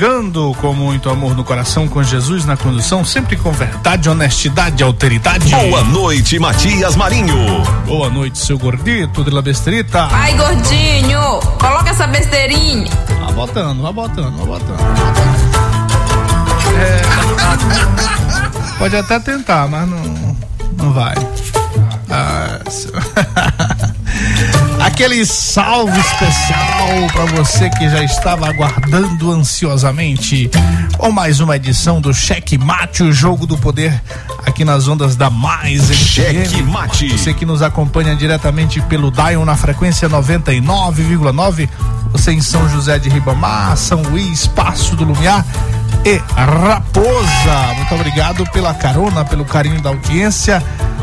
Chegando com muito amor no coração, com Jesus na condução, sempre com verdade, honestidade e alteridade. Boa noite, Matias Marinho. Boa noite, seu gordito de la bestrita. Ai, gordinho, coloca essa besteirinha. Vai botando, vai botando, vai botando. É, pode até tentar, mas não, não vai. Ah, Aquele salve especial para você que já estava aguardando ansiosamente com mais uma edição do Cheque Mate, o jogo do poder aqui nas ondas da Mais. Cheque Mate. Você que nos acompanha diretamente pelo Dion na frequência 99,9, você em São José de Ribamar, São Luís, Passo do Lumiar e Raposa. Muito obrigado pela carona, pelo carinho da audiência.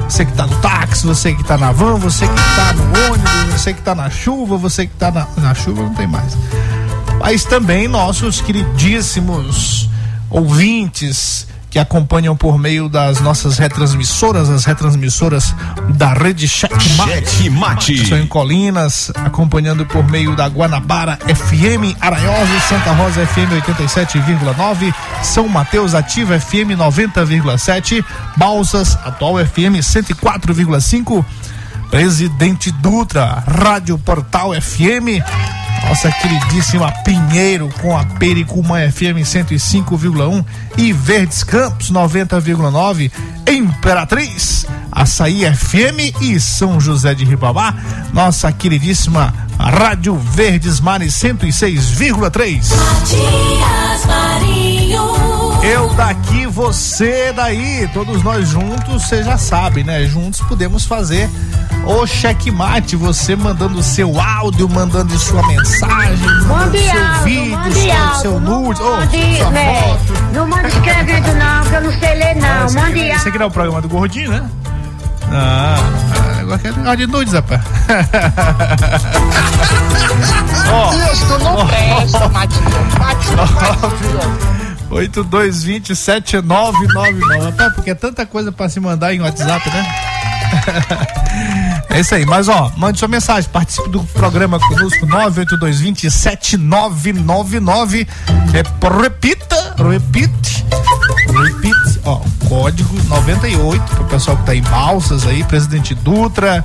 Você que tá no táxi, você que tá na van, você que tá no ônibus, você que tá na chuva, você que tá na, na chuva, não tem mais. Mas também nossos queridíssimos ouvintes que acompanham por meio das nossas retransmissoras, as retransmissoras da rede Checkmate. São em Colinas, acompanhando por meio da Guanabara FM, Aranhosa Santa Rosa FM 87,9, São Mateus Ativa FM 90,7, Balsas Atual FM 104,5, Presidente Dutra, Rádio Portal FM, nossa queridíssima Pinheiro com a Pericumã FM 105,1 e Verdes Campos 90,9, Imperatriz, Açaí FM e São José de Ribamar, nossa queridíssima Rádio Verdes Mares 106,3. Matias Marinho. Eu daqui, você daí, todos nós juntos, você já sabe, né? Juntos podemos fazer o checkmate, você mandando seu áudio, mandando sua mensagem, mandando Mande seu áudio, vídeo, mande seu, áudio. seu não nude, oh, mande, sua né, foto. Não manda escrevendo não, que eu não sei ler não. Esse Mande aqui, esse áudio. aqui não é o programa do Gordinho, né? Ah, agora quer negócio de nudes, rapaz. Ó, Isso não presta, Matinho. Matinho, 82207999. Rapaz, porque é tanta coisa pra se mandar em WhatsApp, né? É isso aí, mas ó, mande sua mensagem, participe do programa conosco, 982207999. É, repita, repite, repite, ó, código 98, pro pessoal que tá em Balsas aí, Presidente Dutra,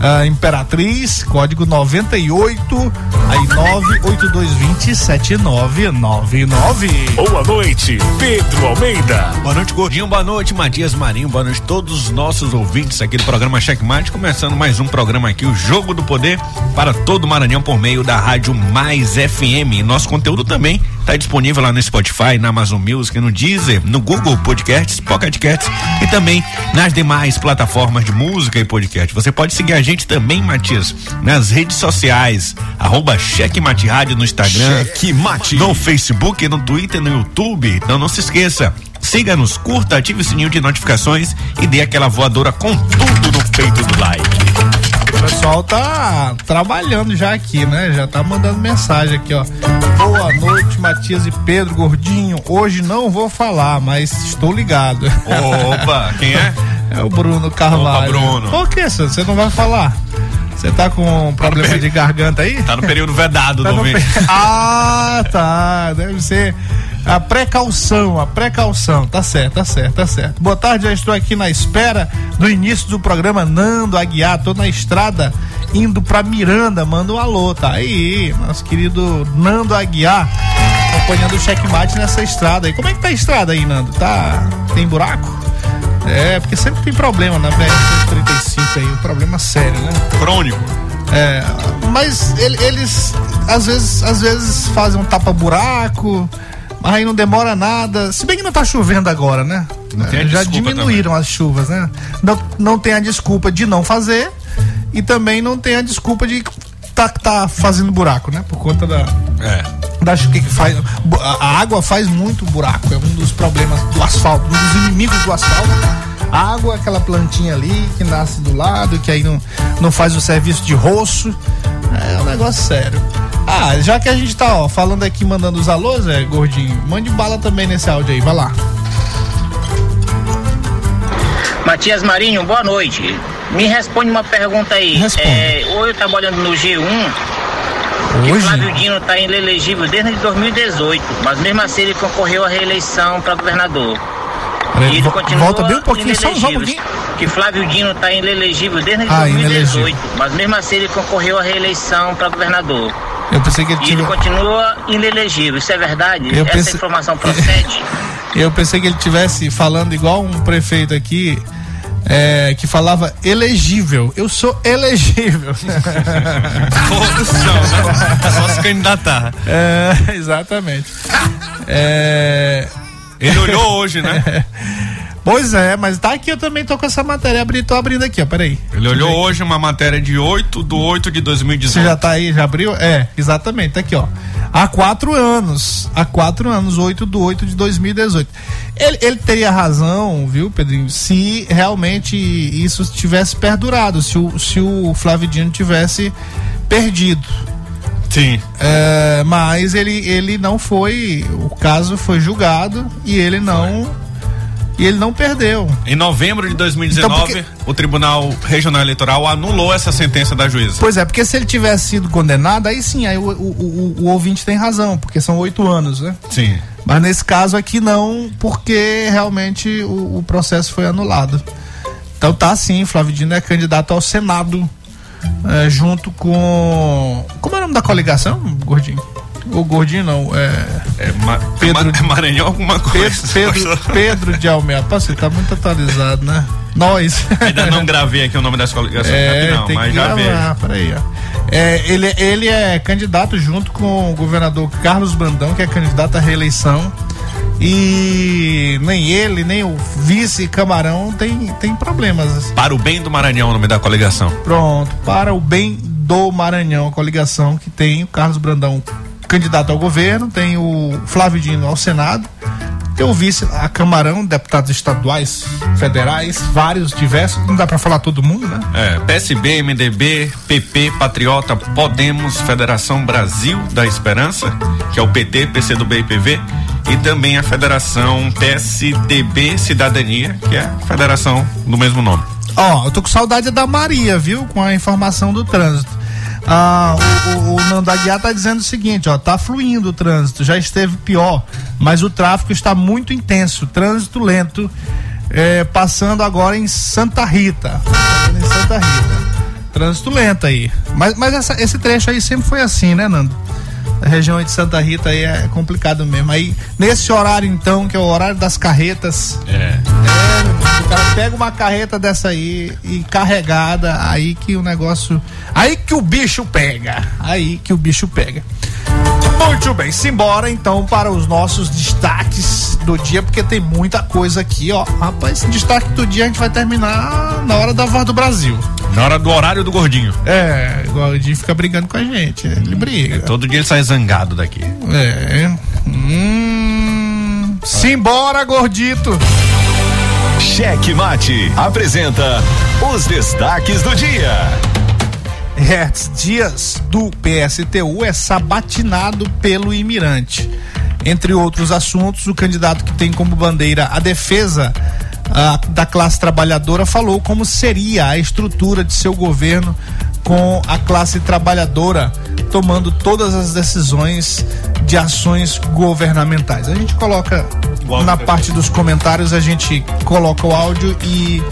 ah, Imperatriz, código 98, aí 982207999. Boa noite, Pedro Almeida. Boa noite, Gordinho. Boa noite, Matias Marinho. Boa noite a todos os nossos ouvintes aqui do programa Checkmate. Começando mais um programa aqui, o Jogo do Poder, para todo o Maranhão por meio da Rádio Mais FM. Nosso conteúdo também está disponível lá no Spotify, na Amazon Music, no Deezer, no Google Podcasts, Pocket Casts e também nas demais plataformas de música e podcast. Você pode seguir a gente também, Matias, nas redes sociais, arroba Checkmate Rádio no Instagram, Checkmate. no Facebook, no Twitter, no YouTube. Então não se esqueça. Siga-nos, curta, ative o sininho de notificações e dê aquela voadora com tudo no peito do like. O pessoal tá trabalhando já aqui, né? Já tá mandando mensagem aqui, ó. Boa noite, Matias e Pedro Gordinho. Hoje não vou falar, mas estou ligado. Opa, quem é? É o Bruno Carvalho. Opa, Bruno. Por que, senhor? Você não vai falar? Você tá com problema de garganta aí? Tá no período vedado Tá do no pe- Ah, tá. Deve ser a precaução, a precaução. Tá certo, tá certo, tá certo. Boa tarde, já estou aqui na espera do início do programa Nando Aguiar. Tô na estrada indo pra Miranda. Manda um alô, tá aí. Nosso querido Nando Aguiar acompanhando o checkmate nessa estrada aí. Como é que tá a estrada aí, Nando? Tá. Tem buraco? É, porque sempre tem problema na BR-135 aí, um problema sério, né? Crônico. É, mas ele- eles às vezes, às vezes fazem um tapa-buraco, aí não demora nada. Se bem que não tá chovendo agora, né? É, Já diminuíram as chuvas, né? Não, não tem a desculpa de não fazer e também não tem a desculpa de tá, tá fazendo buraco, né? Por conta da, É. das que que faz a água faz muito buraco é um dos problemas do asfalto um dos inimigos do asfalto a água é aquela plantinha ali que nasce do lado que aí não, não faz o serviço de roço é um negócio sério ah já que a gente tá ó, falando aqui mandando os alôs é gordinho mande bala também nesse áudio aí vai lá Matias Marinho, boa noite. Me responde uma pergunta aí. Responda. É, hoje trabalhando no G1, que hoje Flávio Dino está inelegível desde 2018, mas mesmo assim ele concorreu à reeleição para governador. E ele continua volta bem um pouquinho só, só um pouquinho Que Flávio Dino está inelegível desde Ah, 2018, inelegível. mas mesmo assim ele concorreu à reeleição para governador. Eu pensei que ele E ele continua inelegível. Isso é verdade? Eu Essa pensei- informação procede? Eu pensei que ele tivesse falando igual um prefeito aqui é, que falava elegível. Eu sou elegível. São, né? É só se candidatar. é, exatamente. É, Ele olhou hoje, né? Pois é, mas tá aqui, eu também tô com essa matéria. Abri, tô abrindo aqui, ó. Peraí. Ele olhou hoje uma matéria de 8 do 8 de Você 2018. já tá aí, já abriu? É, exatamente, tá aqui, ó. Há quatro anos. Há quatro anos, 8 do 8 de 2018. Ele, ele teria razão, viu, Pedrinho, se realmente isso tivesse perdurado, se o, se o Flávio Dino tivesse perdido. Sim. É, mas ele, ele não foi. O caso foi julgado e ele não. E ele não perdeu. Em novembro de 2019, Então, o Tribunal Regional Eleitoral anulou essa sentença da juíza. Pois é, porque se ele tivesse sido condenado, aí sim, aí o, o, o, o ouvinte tem razão, porque são oito anos, né? Sim. Mas nesse caso aqui não, porque realmente o, o processo foi anulado. Então tá sim, Flávio Dino é candidato ao Senado, é, junto com. Como é o nome da coligação, Gordinho? O Gordinho não, é. É, Ma Pedro- Ma- é Maranhão alguma coisa. Pedro, Pedro, Pedro de Almeida. Pô, você tá muito atualizado, né? Nós. Ainda não gravei aqui o nome das coligações É, não, tem mas que já gravar, peraí, ó. É, ele, ele é candidato junto com o governador Carlos Brandão, que é candidato à reeleição. E nem ele, nem o vice Camarão tem, tem problemas. Para o bem do Maranhão, o nome da coligação. Pronto, para o bem do Maranhão, a coligação que tem o Carlos Brandão candidato ao governo, tem o Flávio Dino ao Senado, tem o vice a Camarão, deputados estaduais, federais, vários, diversos, não dá pra falar todo mundo, né? É, PSB, MDB, PP, Patriota, Podemos, Federação Brasil da Esperança, que é o PT, PCdoB e PV, e também a Federação PSDB Cidadania, que é a federação do mesmo nome. Ó, eu tô com saudade da Maria, viu? Com a informação do trânsito. Ah, o, o, Aguiar tá dizendo o seguinte, ó, tá fluindo o trânsito, já esteve pior, mas o tráfego está muito intenso, trânsito lento, é, passando agora em Santa Rita. Em Santa Rita. Trânsito lento aí. Mas, mas essa- esse trecho aí sempre foi assim, né, Nando? A região de Santa Rita aí é complicado mesmo. Aí, nesse horário então, que é o horário das carretas, É. é, o cara pega uma carreta dessa aí e carregada, aí que o negócio. Aí que o bicho pega. Aí que o bicho pega. Muito bem, simbora então para os nossos destaques do dia, porque tem muita coisa aqui, ó. Rapaz, esse destaque do dia a gente vai terminar na hora da voz do Brasil. Na hora do horário do gordinho. É, o Di fica brigando com a gente, ele briga. Todo dia ele sai zangado daqui. É. Hum, simbora, gordito. Cheque Mate apresenta os destaques do dia. Hertz Dias, do PSTU, é sabatinado pelo Imirante. Entre outros assuntos, o candidato que tem como bandeira a defesa ah, da classe trabalhadora falou como seria a estrutura de seu governo com a classe trabalhadora tomando todas as decisões de ações governamentais. A gente coloca na parte dos comentários, a gente coloca o áudio e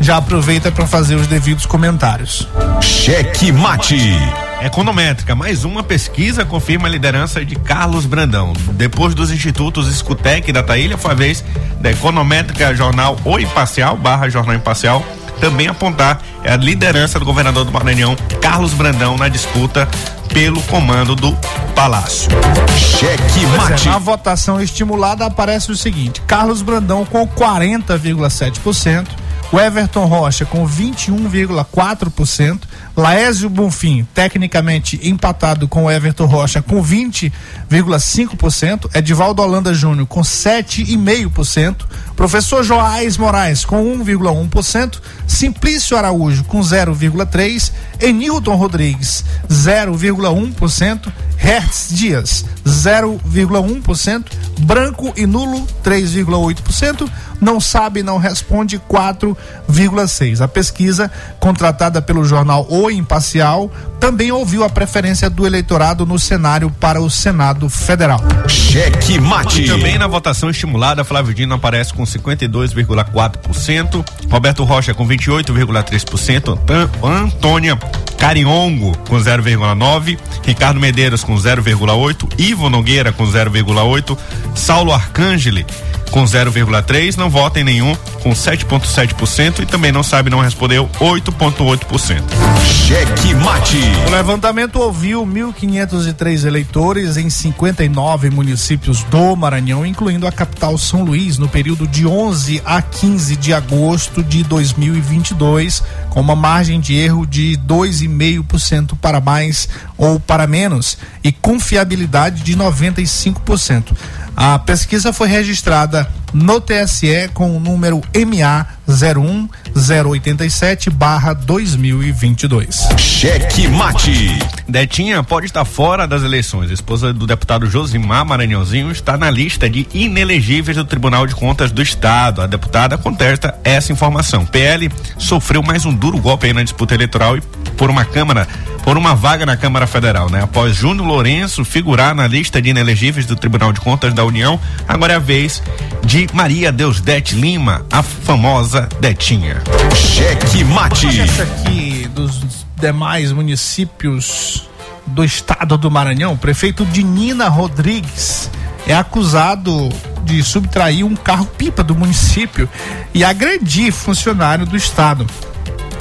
já aproveita para fazer os devidos comentários. Cheque Mate. Econométrica, mais uma pesquisa confirma a liderança de Carlos Brandão. Depois dos institutos Escutec e Dataília, foi a vez da Econométrica Jornal O Imparcial, barra Jornal Imparcial, também apontar a liderança do governador do Maranhão, Carlos Brandão, na disputa pelo comando do Palácio. Cheque é, Mate. na votação estimulada aparece o seguinte: Carlos Brandão com 40,7%, o Everton Rocha com 21,4%, Laésio Bonfim, tecnicamente empatado com Everton Rocha com 20,5%, Edivaldo Holanda Júnior com 7,5%, professor Joás Moraes com 1,1%, Simplício Araújo com 0,3%, Enilton Rodrigues 0,1%, Hertz Dias 0,1%, branco e nulo 3,8%, não sabe, não responde 4,6%. A pesquisa, contratada pelo jornal O Imparcial, também ouviu a preferência do eleitorado no cenário para o Senado Federal. Cheque Mate. E também na votação estimulada, Flávio Dino aparece com 52,4%, Roberto Rocha com 28,3%, An- Antônia Cariongo com 0,9%, Ricardo Medeiros com 0,8%, Ivo Nogueira com 0,8%, Saulo Arcangeli com 0,3%, não vota em nenhum com 7,7% e também não sabe, não respondeu 8,8%. Cheque Mate. O levantamento ouviu 1.503 eleitores em 59 municípios do Maranhão, incluindo a capital São Luís, no período de 11 a 15 de agosto de 2022, com uma margem de erro de 2,5% para mais ou para menos e confiabilidade de 95%. A pesquisa foi registrada no TSE com o número MA 01087 2022. Cheque Mate. Detinha pode estar fora das eleições. A esposa do deputado Josimar Maranhãozinho está na lista de inelegíveis do Tribunal de Contas do Estado. A deputada contesta essa informação. PL sofreu mais um duro golpe aí na disputa eleitoral e por uma Câmara, por uma vaga na Câmara Federal, né? Após Júnior Lourenço figurar na lista de inelegíveis do Tribunal de Contas da União, agora é a vez de Maria Deusdete Lima, a famosa Detinha. Cheque Mate. Aqui dos demais municípios do estado do Maranhão, o prefeito de Nina Rodrigues é acusado de subtrair um carro-pipa do município e agredir funcionário do estado.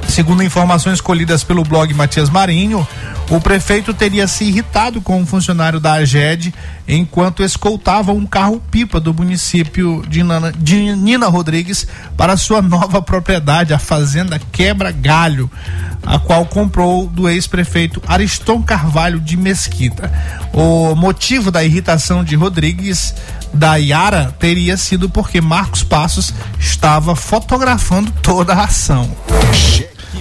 Segundo informações colhidas pelo blog Matias Marinho, o prefeito teria se irritado com um funcionário da AGED enquanto escoltava um carro-pipa do município de, Nana- de Nina Rodrigues para sua nova propriedade, a Fazenda Quebra Galho, a qual comprou do ex-prefeito Ariston Carvalho de Mesquita. O motivo da irritação de Rodrigues da Yara teria sido porque Marcos Passos estava fotografando toda a ação.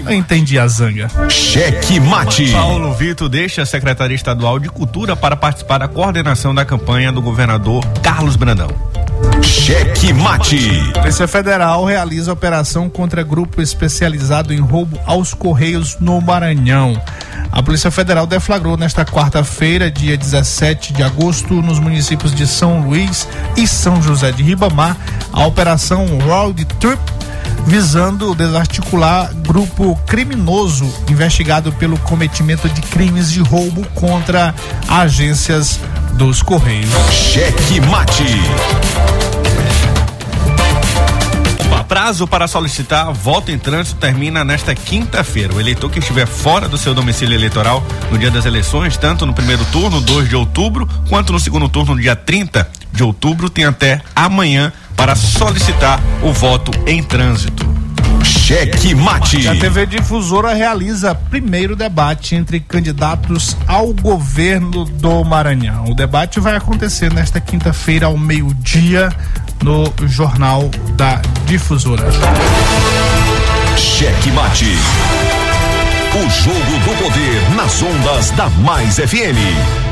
Eu entendi a zanga. Cheque Mate. Paulo Vitor deixa a Secretaria Estadual de Cultura para participar da coordenação da campanha do governador Carlos Brandão. Cheque Mate. Polícia Federal realiza operação contra grupo especializado em roubo aos Correios no Maranhão. A Polícia Federal deflagrou nesta quarta-feira, dia 17 de agosto, nos municípios de São Luís e São José de Ribamar, a Operação Road Trip visando desarticular grupo criminoso investigado pelo cometimento de crimes de roubo contra agências dos Correios. Cheque Mate. O prazo para solicitar voto em trânsito termina nesta quinta-feira. O eleitor que estiver fora do seu domicílio eleitoral no dia das eleições, tanto no primeiro turno, 2 de outubro, quanto no segundo turno, no dia 30 de outubro, tem até amanhã para solicitar o voto em trânsito. Cheque Mate. A TV Difusora realiza primeiro debate entre candidatos ao governo do Maranhão. O debate vai acontecer nesta quinta-feira ao meio-dia no Jornal da Difusora. Cheque Mate. O jogo do poder nas ondas da Mais FM.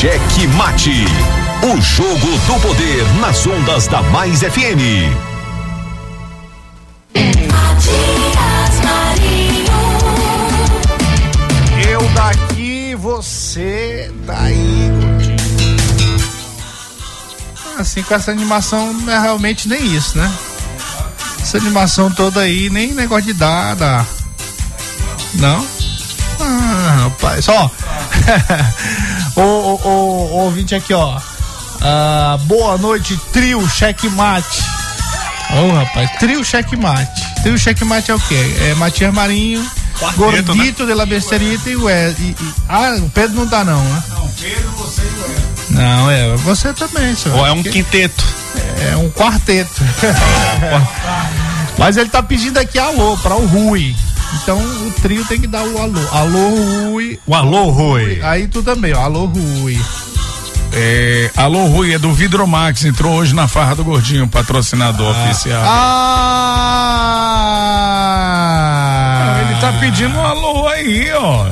Cheque Mate. O jogo do poder nas ondas da Mais FM. Matias Marinho. Eu daqui, você daí. Assim, com essa animação não é realmente nem isso, né? Essa animação toda aí, nem negócio de dar, dá. Não? Ah, rapaz, ó. ô, ô, ô, ô, ouvinte aqui, ó. Ah, boa noite, trio checkmate. Ô, rapaz, trio checkmate. Trio checkmate é o quê? É Matias Marinho, Quarteto, Gordito de la Besterita e o e- e- Ah, o Pedro não tá não, né? Não, Pedro, você e o Não, é, você também, senhor. Ou é um Porque- quinteto. é um quarteto. Mas ele tá pedindo aqui alô para o Rui. Então o trio tem que dar o alô. Alô, Rui. O alô, Rui. Aí tu também, ó. Alô, Rui. É, alô, Rui, é do Vidromax. Entrou hoje na Farra do Gordinho, patrocinador oficial. Ah! Ele tá pedindo um alô aí, ó.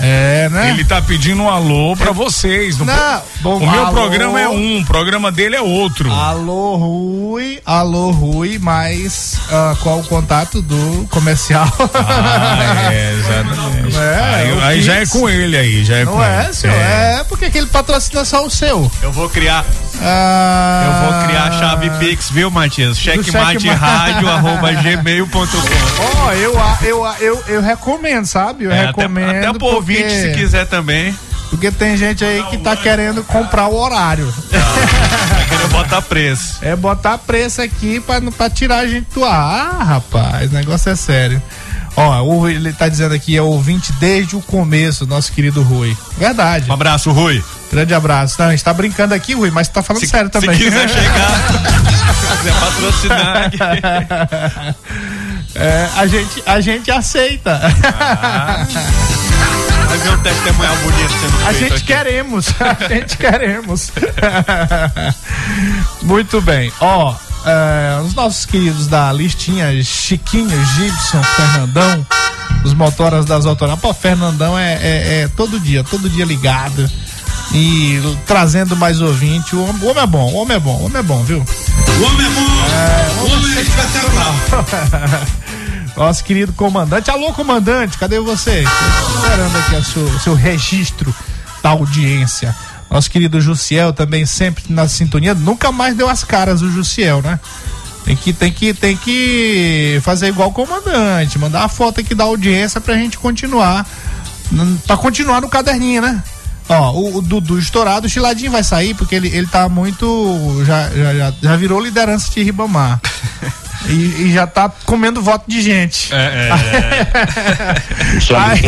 É, né? Ele tá pedindo um alô pra vocês. Não, pro- bom, o meu alô. programa é um, o programa dele é outro. Alô, Rui. Alô, Rui. Mas ah, qual o contato do comercial? Ah, é, exatamente. É, aí o aí já é com ele aí, já é Não com é, ele. senhor? É, porque aquele patrocina só o seu. Eu vou criar, Ah, eu vou criar a chave Pix, viu, Matias? Checkmate rádio arroba gmail.com. Ó, eu, eu, eu, eu recomendo, sabe? Eu É, até, recomendo. até pro ouvinte, porque- se quiser também, Porque tem gente aí que tá querendo comprar o horário. tá querendo botar preço. É botar preço aqui pra, pra tirar a gente do ar. Ah, rapaz, o negócio é sério. Ó, ele tá dizendo aqui, é ouvinte desde o começo, nosso querido Rui. Verdade. Um abraço, Rui. Grande abraço. Não, a gente tá brincando aqui, Rui, mas tá falando sério também. Se quiser chegar, se quiser patrocinar aqui. É, a gente, a gente aceita. Vai ver um testemunhal bonito sendo A gente aqui. queremos, a gente queremos. Muito bem, ó, é, os nossos queridos da listinha, Chiquinho, Gibson, Fernandão, os motoras das autoras. Pô, Fernandão é, é- é todo dia, todo dia ligado. e trazendo mais ouvinte. O homem, é bom, o homem é bom, o homem é bom, viu? O homem é bom, o homem é espetacular. Nosso querido comandante. Alô, comandante, cadê você? Esperando aqui o seu, registro da audiência. Nosso querido Jussiel também sempre na sintonia. Nunca mais deu as caras o Jussiel, né? Tem que, tem que, tem que fazer igual o comandante, mandar a foto aqui da audiência pra gente continuar. N- Pra continuar no caderninho, né? Ó, o, o Dudu estourado, o Chiladinho vai sair porque ele, ele tá muito. Já, já, já virou liderança de Ribamar. e, e já tá comendo voto de gente. É, Ai.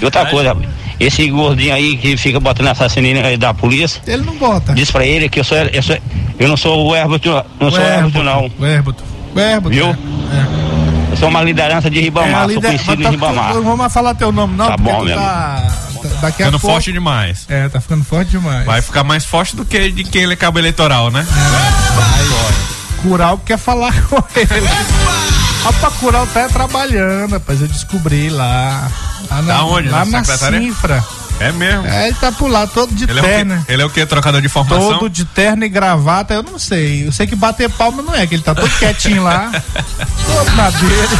E outra coisa, esse gordinho aí que fica botando assassinato aí da polícia, Ele não bota. diz pra ele que eu sou, eu sou, eu não sou o Herbuto, não sou o Herbuto não. O Herbuto. O Herbuto. Viu? é. Eu sou uma liderança de É, Ribamar, a sou lider- conhecido mas em Ribamar. Não vou mais falar teu nome, não, Tá porque bom, tu meu tá, tá- Daqui a Ficando pouco. forte demais. É, tá ficando forte demais. Vai ficar mais forte do que de quem ele acaba eleitoral, né? Cural quer falar com ele. Rapaz, Cural tá trabalhando, rapaz. Eu descobri lá. Lá na, Tá onde? Lá Na? Cifra. É mesmo. É, ele tá por lá, todo de Ele é, terno. quê? ele é o que? Trocador de formação? Todo de terno e gravata, eu não sei. Eu sei que bater palma não é, que ele tá todo quietinho lá. todo na dele.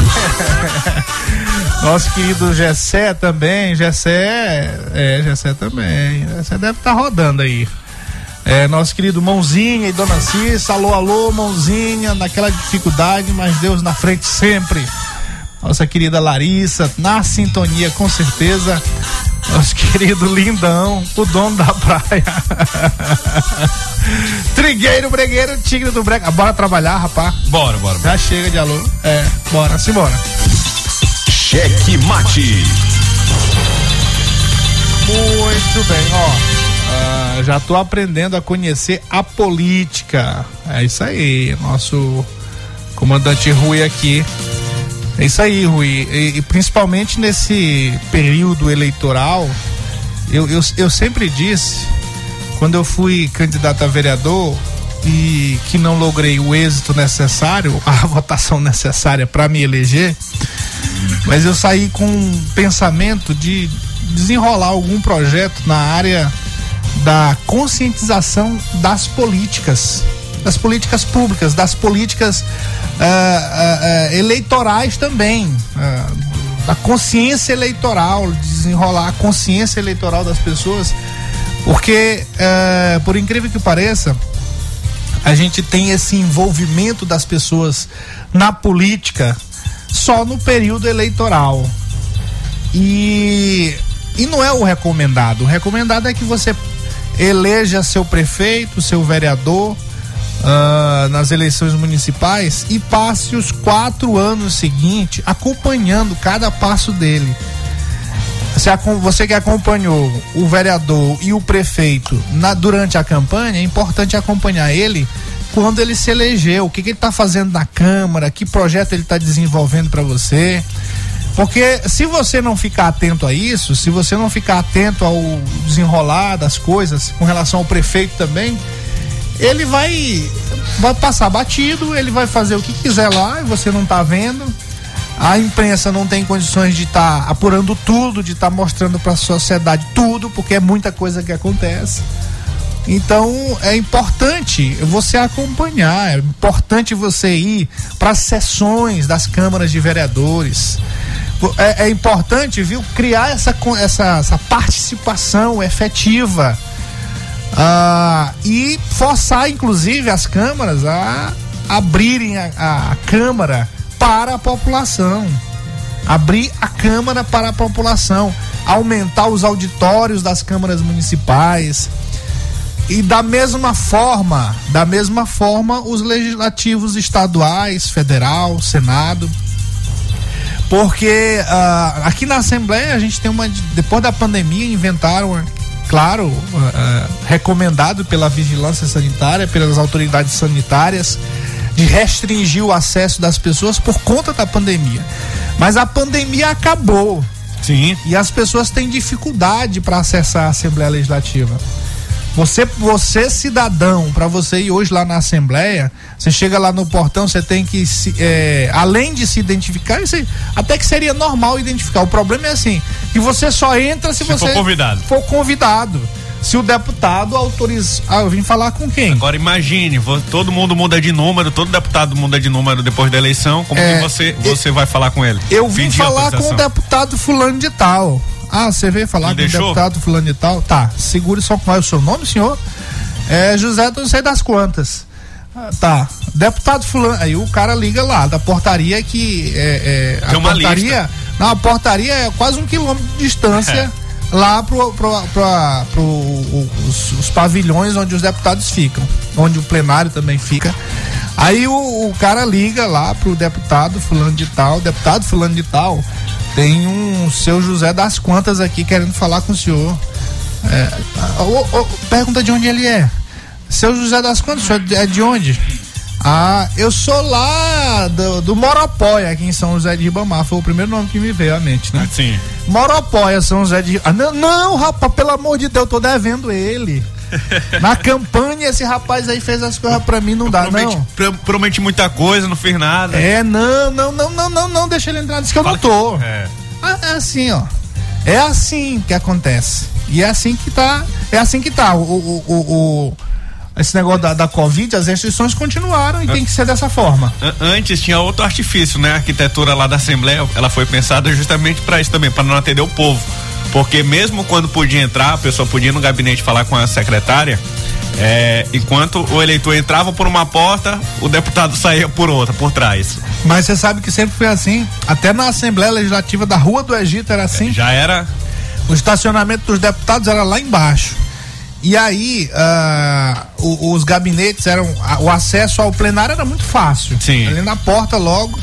Nosso querido Gessé também. Gessé. É, Gessé também. Gessé deve estar rodando aí. É, nosso querido Mãozinha e Dona Cissa. Alô, alô, Mãozinha. Naquela dificuldade, mas Deus na frente sempre. Nossa querida Larissa, na sintonia com certeza. Nosso querido Lindão, o dono da praia. Trigueiro, bregueiro, tigre do brega. Bora trabalhar, rapá. Bora, bora. Já chega de alô. É, bora, simbora. Cheque mate. Muito bem, ó. Já tô aprendendo a conhecer a política. É isso aí, nosso comandante Rui aqui. É isso aí, Rui. E, e principalmente nesse período eleitoral, eu, eu, eu sempre disse, quando eu fui candidato a vereador e que não logrei o êxito necessário, a votação necessária para me eleger, mas eu saí com um pensamento de desenrolar algum projeto na área da conscientização das políticas, das políticas públicas, das políticas ah, ah, ah, eleitorais também, da consciência eleitoral, desenrolar a consciência eleitoral das pessoas, porque, por incrível que pareça, a gente tem esse envolvimento das pessoas na política só no período eleitoral. E, e não é o recomendado. O recomendado é que você eleja seu prefeito, seu vereador ah, nas eleições municipais e passe os quatro anos seguintes acompanhando cada passo dele. Você que acompanhou o vereador e o prefeito na- durante a campanha, é importante acompanhar ele quando ele se elegeu, o que, que ele está fazendo na Câmara, que projeto ele está desenvolvendo para você. Porque se você não ficar atento a isso, se você não ficar atento ao desenrolar das coisas com relação ao prefeito também, ele vai, vai passar batido, ele vai fazer o que quiser lá e você não tá vendo. A imprensa não tem condições de estar apurando tudo, de estar mostrando para a sociedade tudo, porque é muita coisa que acontece. Então é importante você acompanhar, é importante você ir para as sessões das câmaras de vereadores. É, é importante, viu, criar essa, essa, essa participação efetiva ah, e forçar, inclusive, as câmaras a abrirem a, a Câmara para a população. Abrir a Câmara para a população. Aumentar os auditórios das câmaras municipais. E da mesma forma, da mesma forma, os legislativos estaduais, federal, Senado. Porque ah, aqui na Assembleia a gente tem uma. Depois da pandemia, inventaram, ah, claro, ah, recomendado pela vigilância sanitária, pelas autoridades sanitárias, de restringir o acesso das pessoas por conta da pandemia. Mas a pandemia acabou. Sim. E as pessoas têm dificuldade para acessar a Assembleia Legislativa. Você, você cidadão, para você ir hoje lá na Assembleia, você chega lá no portão, você tem que, se, é, além de se identificar, aí, até que seria normal identificar. O problema é assim, que você só entra se, Se você for convidado. for convidado. se o deputado autoriza. Ah, eu vim falar com quem? Agora imagine, todo mundo muda de número, todo deputado muda de número depois da eleição. Como É, que você, você vai falar com ele? Eu vim Pedir falar com o deputado fulano de tal. Ah, você veio falar Ele com o deputado fulano de tal? Tá, segure só qual é o seu nome, senhor? É José não sei das quantas. Ah, tá, deputado fulano. Aí o cara liga lá da portaria que é, é, a portaria. Não, a portaria é quase um quilômetro de distância lá pro, pro, pro- o- os, os pavilhões onde os deputados ficam, onde o plenário também fica. Aí o, o cara liga lá pro deputado fulano de tal, deputado fulano de tal, tem um seu José das Quantas aqui querendo falar com o senhor. É, pergunta de onde ele é. Seu José das Quantas, é de onde? Ah, eu sou lá do, do Moropóia, aqui em São José de Ribamar. Foi o primeiro nome que me veio à mente, né? Sim. Moropóia, São José de. Ah, não, não, rapaz, pelo amor de Deus, eu tô devendo ele. Na campanha, esse rapaz aí fez as coisas pra mim, não dá, Prometi, não. pro- prometi muita coisa, não fiz nada. É, não, não, não, não, não, não, deixa ele entrar, diz que eu não tô. É. Ah, É assim, ó. É assim que acontece. E é assim que tá. É assim que tá. O, o, o, o- esse negócio da, da Covid, as restrições continuaram e tem que ser dessa forma. An- Antes tinha outro artifício, né? A arquitetura lá da Assembleia, ela foi pensada justamente para isso também, para não atender o povo. Porque mesmo quando podia entrar, a pessoa podia ir no gabinete falar com a secretária, é, enquanto o eleitor entrava por uma porta, o deputado saía por outra, por trás. Mas você sabe que sempre foi assim. Até na Assembleia Legislativa da Rua do Egito era assim. Já era. O estacionamento dos deputados era lá embaixo. E aí, o- os gabinetes eram. o acesso ao plenário era muito fácil. Sim. Ali na porta logo.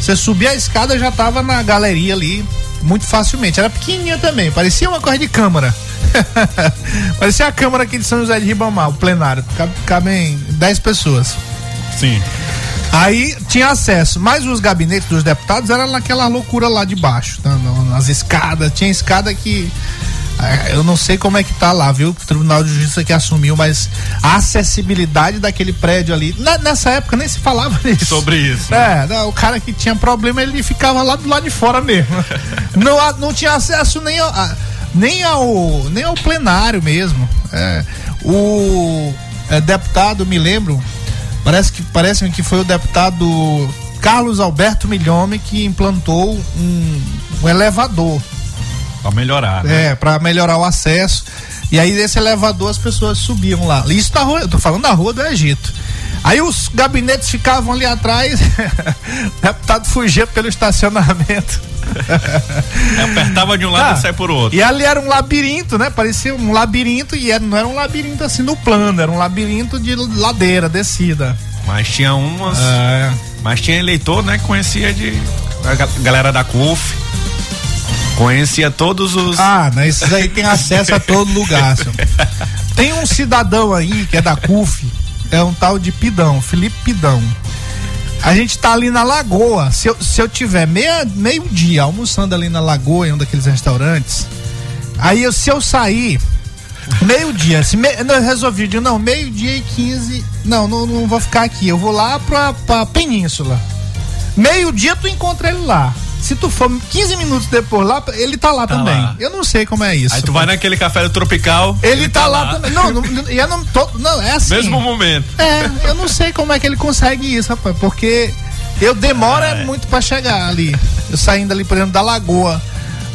Você subia a escada já tava na galeria ali. Muito facilmente. Era pequenininha também. Parecia uma coisa de câmara. parecia a câmara aqui de São José de Ribamar, o plenário. Cab- Cabem 10 pessoas. Sim. Aí tinha acesso, mas os gabinetes dos deputados eram naquela loucura lá de baixo, tá? Nas escadas. Tinha escada que. Eh, Eu não sei como é que tá lá, viu? O Tribunal de Justiça que assumiu, mas a acessibilidade daquele prédio ali. na- nessa época nem se falava nisso. Sobre isso. É, não, o cara que tinha problema, ele ficava lá do lado de fora mesmo. não, não tinha acesso nem ao, a- nem ao, nem ao plenário mesmo. É, o é, deputado, me lembro, parece que parece que foi o deputado Carlos Alberto Milhome que implantou um, um elevador. Pra melhorar, né? É, pra melhorar o acesso. E aí desse elevador as pessoas subiam lá. Isso na rua, eu tô falando da rua do Egito. Aí os gabinetes ficavam ali atrás, o deputado fugia pelo estacionamento. Apertava de um lado Ah, e sai por outro. E ali era um labirinto, né? Parecia um labirinto e era- não era um labirinto assim no plano, era um labirinto de ladeira, descida. Mas tinha umas. É. Mas tinha eleitor, né, que conhecia de. A ga- galera da CUF. Conhecia todos os. Ah, né? Esses aí tem acesso a todo lugar, senhor. Tem um cidadão aí que é da CUF, é um tal de Pidão, Felipe Pidão. A gente tá ali na lagoa. Se eu, se eu tiver meia, meio dia almoçando ali na lagoa, em um daqueles restaurantes, aí eu, se eu sair, meio dia, se me, não, eu resolvi, digo, não, meio dia e 15, não, não, não vou ficar aqui, eu vou lá pra, pra Península. Meio dia tu encontra ele lá. Se tu for 15 minutos depois lá, ele tá lá Tá também. lá. Eu não sei como é isso. Aí tu vai naquele café do Tropical. Ele, tá, lá, também. Não, não, e eu não, tô, não, é assim. Mesmo momento. É, eu não sei como é que ele consegue isso, rapaz, porque eu demoro é muito pra chegar ali. Eu saindo ali, por exemplo, da lagoa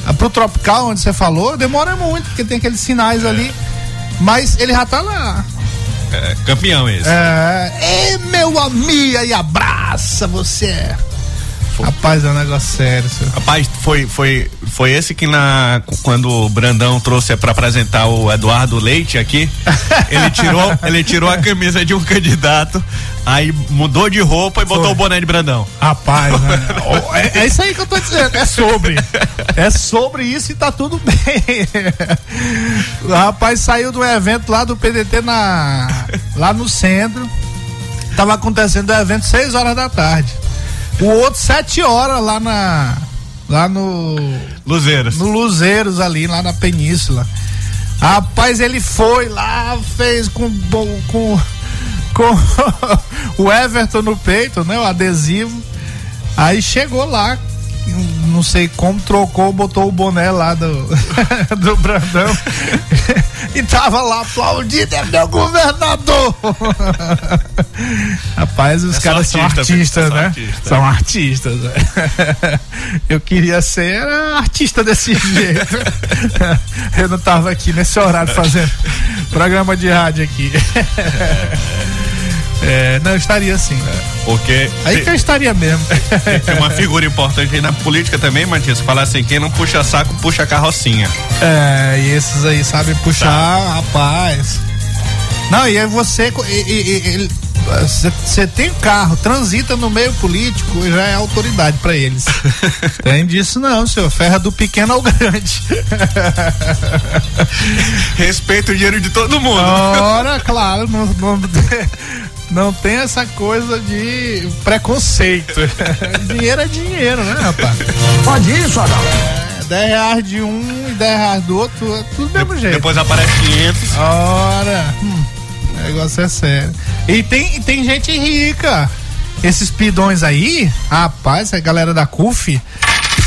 ah, pro Tropical, onde você falou, demora muito, porque tem aqueles sinais ali. Mas ele já tá lá. É, campeão esse. É, é meu amigo, aí abraça você. Rapaz, é um negócio sério, senhor. Rapaz, foi, foi, foi esse que na quando o Brandão trouxe para apresentar o Eduardo Leite aqui, ele tirou, ele tirou a camisa de um candidato, aí mudou de roupa e botou o boné de Brandão. Rapaz, né? É, é isso aí que eu tô dizendo, é sobre. É sobre isso e tá tudo bem. O rapaz saiu do evento lá do PDT na, lá no centro. Tava acontecendo o evento 6 horas da tarde. O outro 7 horas lá na. Lá no. Luzeiros. No Luzeiros ali, lá na Península. Rapaz, ele foi lá, fez com. com com o Everton no peito, né? O adesivo. Aí chegou lá, não sei como trocou, botou o boné lá do, do Brandão e tava lá aplaudindo, é meu governador. Rapaz, os É caras são artista, artistas, né? artista. São artistas. né? Eu queria ser artista desse jeito. Eu não tava aqui nesse horário fazendo programa de rádio aqui. É, não, eu estaria sim. Porque Aí tem, que eu estaria mesmo. tem uma figura importante aí na política também, Matias, falar assim, quem não puxa saco, puxa carrocinha. É, e esses aí sabem puxar, rapaz. Não, e aí você. Você tem carro, transita no meio político, já é autoridade pra eles. tem disso não, senhor. Ferra do pequeno ao grande. Respeita o dinheiro de todo mundo. Ora, claro, não, não, não tem essa coisa de preconceito. dinheiro é dinheiro, né, rapaz? Pode isso, Adão. É, 10 reais de um e 10 reais do outro, é tudo do mesmo jeito. Depois aparece 500. Ora, hum, o negócio é sério. E tem, e tem gente rica. Esses pidões aí, rapaz, a galera da CUF.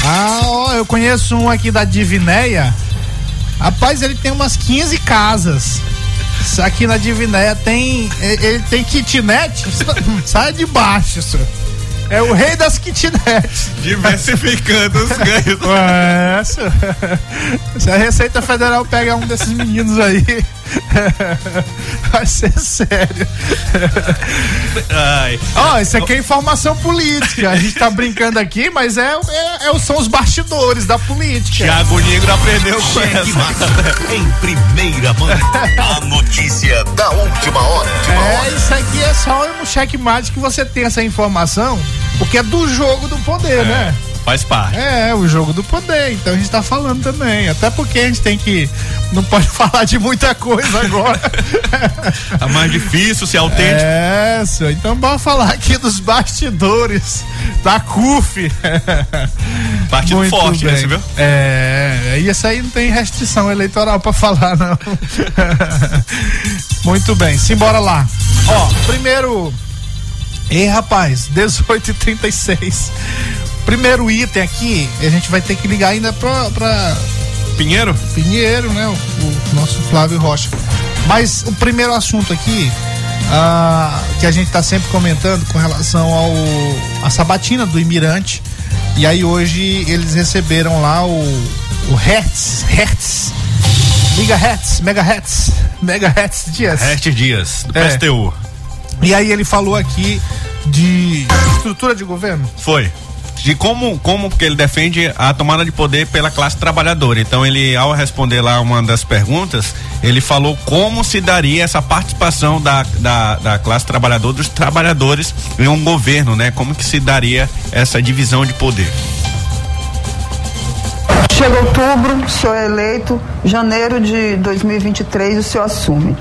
Ah, ó, eu conheço um aqui da Divinéia. Rapaz, ele tem umas 15 casas. Isso Aqui na Divinéia tem. Ele tem kitnet. Sai de baixo, senhor. É o rei das kitnets. Diversificando os ganhos. Ué, senhor. se a Receita Federal pega um desses meninos aí, vai ser sério. Ai. Ó, isso aqui é informação política. A gente tá brincando aqui, mas é, é- é- são os bastidores da política. Thiago Negro aprendeu com Cheque essa. Mate em primeira mão. A notícia da última hora. É, isso aqui é só um checkmate que você tem essa informação, porque é do jogo do poder, né? Faz parte. É, o jogo do poder. Então a gente tá falando também. Até porque a gente tem que. Não pode falar de muita coisa agora. Tá mais difícil ser autêntico. É, senhor. Então bora falar aqui dos bastidores da CUF. Partido Muito forte bem. esse, viu? É, e isso aí não tem restrição eleitoral pra falar, não. Muito bem, simbora lá. Ó, primeiro. Ei, rapaz, 18h36. Primeiro item aqui, a gente vai ter que ligar ainda pra, pra Pinheiro? Pinheiro, né? O, o nosso Flávio Rocha. Mas o primeiro assunto aqui, ah, que a gente está sempre comentando com relação ao a sabatina do Imirante. E aí hoje eles receberam lá o, o Hertz, Hertz, Megahertz, Megahertz, Megahertz Dias. Restes Dias, do É. PSTU. E aí ele falou aqui de estrutura de governo. Foi. De como, como porque ele defende a tomada de poder pela classe trabalhadora. Então ele, ao responder lá uma das perguntas, ele falou como se daria essa participação da, da, da classe trabalhadora, dos trabalhadores em um governo, né? Como que se daria essa divisão de poder. Chega outubro, o senhor é eleito, janeiro de 2023 o senhor assume.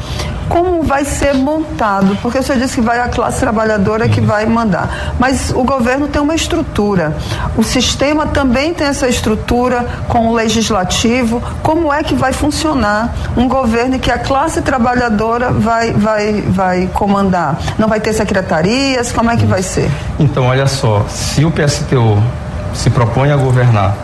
Como vai ser montado? Porque o senhor disse que vai a classe trabalhadora que vai mandar. Mas o governo tem uma estrutura. O sistema também tem essa estrutura com o legislativo. Como é que vai funcionar um governo que a classe trabalhadora vai, vai, vai comandar? Não vai ter secretarias? Como é que vai ser? Então, olha só, se o PSTU se propõe a governar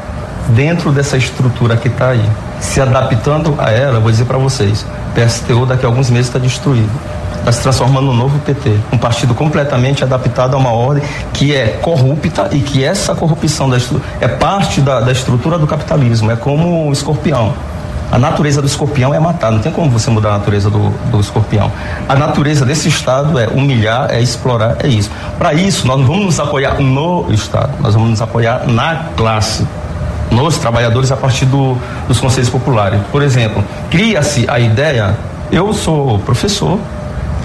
dentro dessa estrutura que está aí, se adaptando a ela, vou dizer para vocês, PSTU daqui a alguns meses está destruído. Está se transformando no novo PT, um partido completamente adaptado a uma ordem que é corrupta e que essa corrupção da é parte da, da estrutura do capitalismo, é como o escorpião. A natureza do escorpião é matar, não tem como você mudar a natureza do, do escorpião. A natureza desse Estado é humilhar, é explorar, é isso. Para isso, nós não vamos nos apoiar no Estado, nós vamos nos apoiar na classe, nos trabalhadores a partir do, dos conselhos populares. Por exemplo, cria-se a ideia, eu sou professor,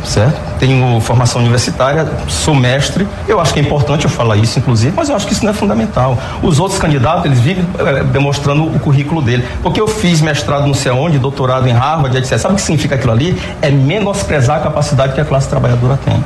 certo? Tenho formação universitária, sou mestre. Eu acho que é importante eu falar isso, inclusive, mas eu acho que isso não é fundamental. Os outros candidatos, eles vivem eh, demonstrando o currículo dele. Porque eu fiz mestrado não sei aonde, doutorado em Harvard, etc. Sabe o que significa aquilo ali? É menosprezar a capacidade que a classe trabalhadora tem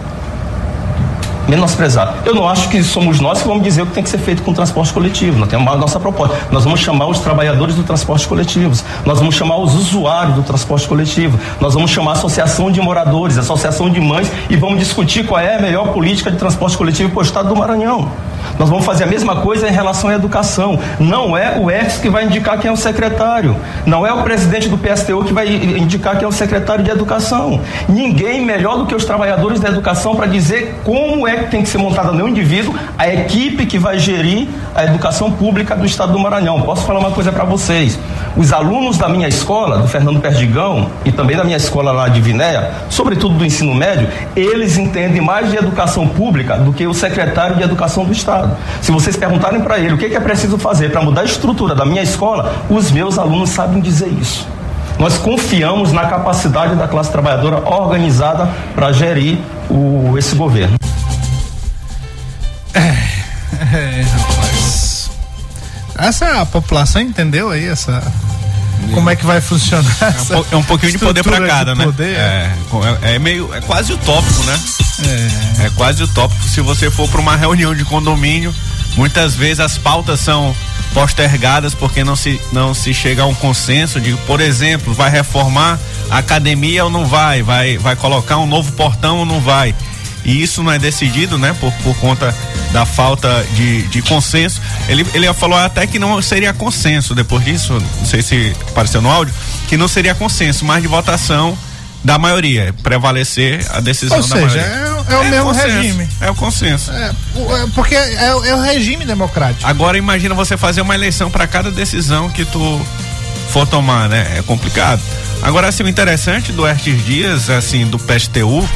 menosprezar. Eu não acho que somos nós que vamos dizer o que tem que ser feito com o transporte coletivo. Nós temos a nossa proposta. Nós vamos chamar os trabalhadores do transporte coletivo. Nós vamos chamar os usuários do transporte coletivo. Nós vamos chamar a associação de moradores, a associação de mães e vamos discutir qual é a melhor política de transporte coletivo para o estado do Maranhão. Nós vamos fazer a mesma coisa em relação à educação. Não é o EFS que vai indicar quem é o secretário. Não é o presidente do PSTU que vai indicar quem é o secretário de educação. Ninguém melhor do que os trabalhadores da educação para dizer como é que tem que ser montada no indivíduo a equipe que vai gerir a educação pública do estado do Maranhão. Posso falar uma coisa para vocês? Os alunos da minha escola, do Fernando Perdigão, e também da minha escola lá de Vinéia, sobretudo do ensino médio, eles entendem mais de educação pública do que o secretário de educação do estado. Se vocês perguntarem para ele o que, é preciso fazer para mudar a estrutura da minha escola, os meus alunos sabem dizer isso. Nós confiamos na capacidade da classe trabalhadora organizada para gerir o, esse governo. É, rapaz. Essa população entendeu aí essa. Como é que vai funcionar? É um, é um pouquinho de poder estrutura cada, né? poder, é, é, é meio. É quase utópico, né? É. quase utópico. Se você for pra uma reunião de condomínio, muitas vezes as pautas são postergadas porque não se, não se chega a um consenso de, por exemplo, vai reformar a academia ou não vai, vai, vai colocar um novo portão ou não vai. E isso não é decidido, né? Por, por conta da falta de, de consenso. Ele, ele falou até que não seria consenso depois disso, não sei se apareceu no áudio, que não seria consenso, mas de votação da maioria, prevalecer a decisão Ou da seja, maioria. é, é o mesmo consenso, regime. É o consenso. É, é porque é, o- é o regime democrático. Agora imagina você fazer uma eleição para cada decisão que tu for tomar, né? É complicado. Agora, assim, o interessante do Estes Dias, assim, do PSTU,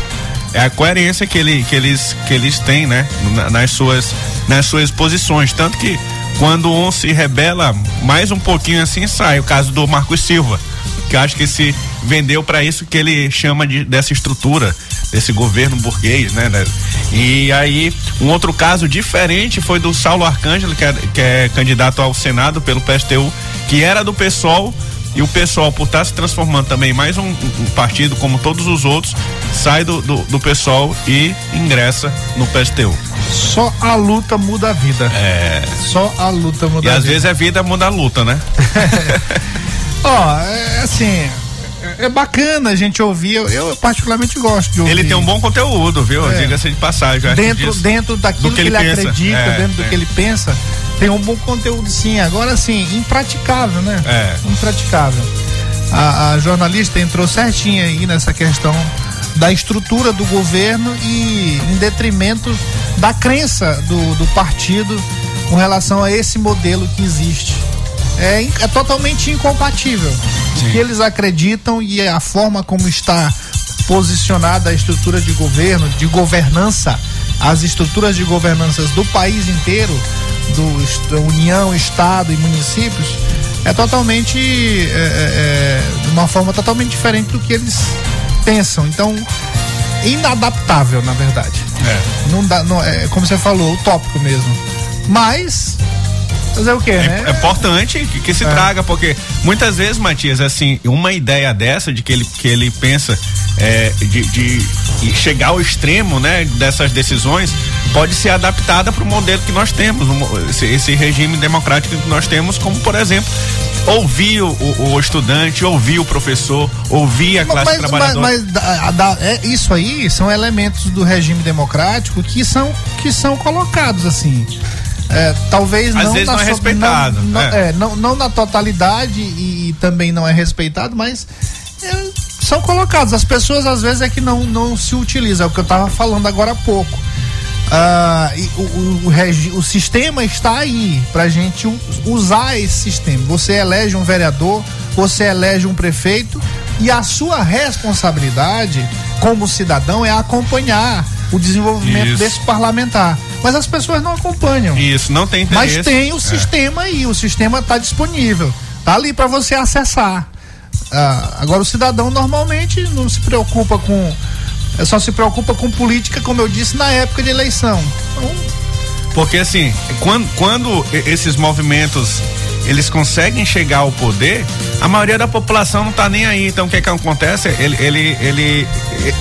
é a coerência que, ele, que, eles, que eles têm, né? Na- Nas suas, nas suas posições. Tanto que quando um se rebela mais um pouquinho assim, sai. O caso do Marcos Silva, que acho que se vendeu para isso que ele chama de, dessa estrutura, desse governo burguês, né? E aí, um outro caso diferente foi do Saulo Arcângelo, que é, que é candidato ao Senado pelo PSTU, que era do PSOL, e o PSOL, por estar se transformando também mais um, um partido, como todos os outros, sai do, do, do PSOL e ingressa no PSTU. Só a luta muda a vida. É. Só a luta muda E a às vida. vezes a vida muda a luta, né? Ó, é assim. é- É bacana a gente ouvir, eu, eu particularmente gosto de ouvir. Ele tem um bom conteúdo, viu? É. Diga-se de passagem. dentro, disso. dentro daquilo do que, ele, pensa. acredita, É, dentro do é. que ele pensa, tem um bom conteúdo sim. Agora sim, impraticável, né? É. Impraticável. A, a jornalista entrou certinha aí nessa questão da estrutura do governo e em detrimento da crença do, do partido com relação a esse modelo que existe. É, é totalmente incompatível. O que eles acreditam e a forma como está posicionada a estrutura de governo, de governança, as estruturas de governanças do país inteiro, do União, Estado e municípios, é totalmente é, é, é, de uma forma totalmente diferente do que eles pensam. Então, inadaptável, na verdade. Não dá, não, é como você falou, utópico mesmo. Mas fazer o quê, né? É importante que, que se traga, porque muitas vezes, Matias, assim, uma ideia dessa de que ele, que ele pensa é, de, de chegar ao extremo, né, dessas decisões, pode ser adaptada para o modelo que nós temos, um esse, esse regime democrático que nós temos, como por exemplo, ouvir o, o- estudante, ouvir o professor, ouvir a classe mas, mas, trabalhadora. mas da- a- da- é, isso aí são elementos do regime democrático que são, que são colocados assim. É, talvez Às não vezes na não é respeitado, Não, não- é. é, não, não na totalidade e, também não é respeitado, mas é, são colocados. As pessoas às vezes é que não, não se utilizam, é o que eu estava falando agora há pouco. Ah, o, o, o regi- o sistema está aí para gente usar esse sistema. Você elege um vereador, você elege um prefeito e a sua responsabilidade como cidadão é acompanhar o desenvolvimento Isso. desse parlamentar. Mas as pessoas não acompanham. Isso, não tem interesse. Mas tem o É. sistema aí, o sistema está disponível, tá ali para você acessar. Ah, agora o cidadão normalmente não se preocupa com, é só se preocupa com política, como eu disse na época de eleição. Então, Porque assim, quando, quando esses movimentos eles conseguem chegar ao poder, a maioria da população não tá nem aí. Então o que que acontece? Ele, ele, ele,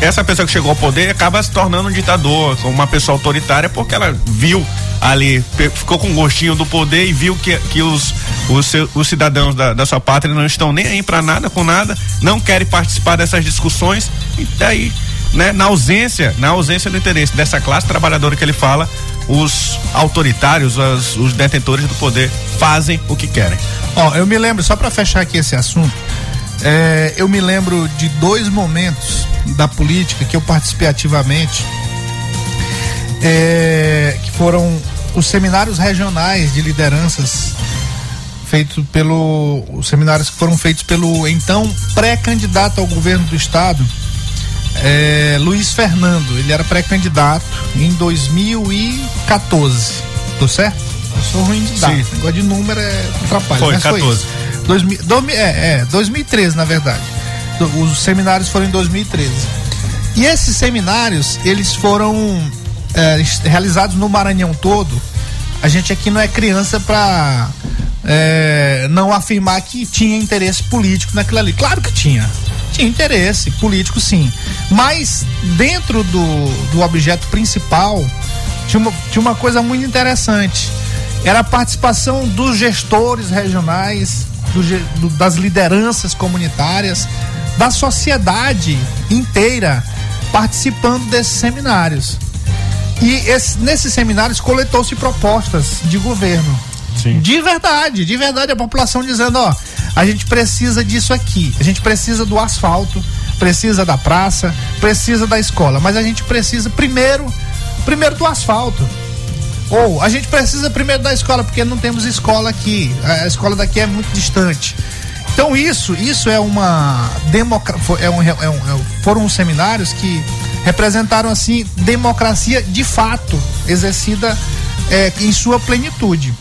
essa pessoa que chegou ao poder acaba se tornando um ditador, uma pessoa autoritária, porque ela viu ali, ficou com gostinho do poder e viu que, que os, os, seu- os cidadãos da, da sua pátria não estão nem aí para nada com nada, não querem participar dessas discussões e daí, né, na ausência, na ausência do interesse dessa classe trabalhadora que ele fala, os autoritários, as- os detentores do poder fazem o que querem. Ó, eu me lembro, só para fechar aqui esse assunto, é, eu me lembro de dois momentos da política que eu participei ativamente, é, que foram os seminários regionais de lideranças feitos pelo os seminários que foram feitos pelo então pré-candidato ao governo do estado é, Luiz Fernando ele era pré-candidato em 2014 tô certo? eu sou ruim de data Sim. negócio de número é atrapalha Foi, mas 14. isso. 2000 domi- é, é, 2013 na verdade Do- os seminários foram em 2013 e esses seminários eles foram é, realizados no Maranhão todo a gente aqui não é criança para não afirmar que tinha interesse político naquilo ali. Claro que tinha. Interesse político, sim. Mas dentro do, do objeto principal tinha uma, tinha uma coisa muito interessante. Era a participação dos gestores regionais, do do- das lideranças comunitárias, da sociedade inteira participando desses seminários. E esse- nesses seminários coletou-se propostas de governo. De verdade, de verdade, a população dizendo, ó, a gente precisa disso aqui, a gente precisa do asfalto, precisa da praça, precisa da escola, mas a gente precisa primeiro, primeiro do asfalto. Ou a gente precisa primeiro da escola, porque não temos escola aqui. A escola daqui é muito distante. Então isso, isso é uma democra é é um- é um- foram uns seminários que representaram assim democracia de fato exercida é, em sua plenitude.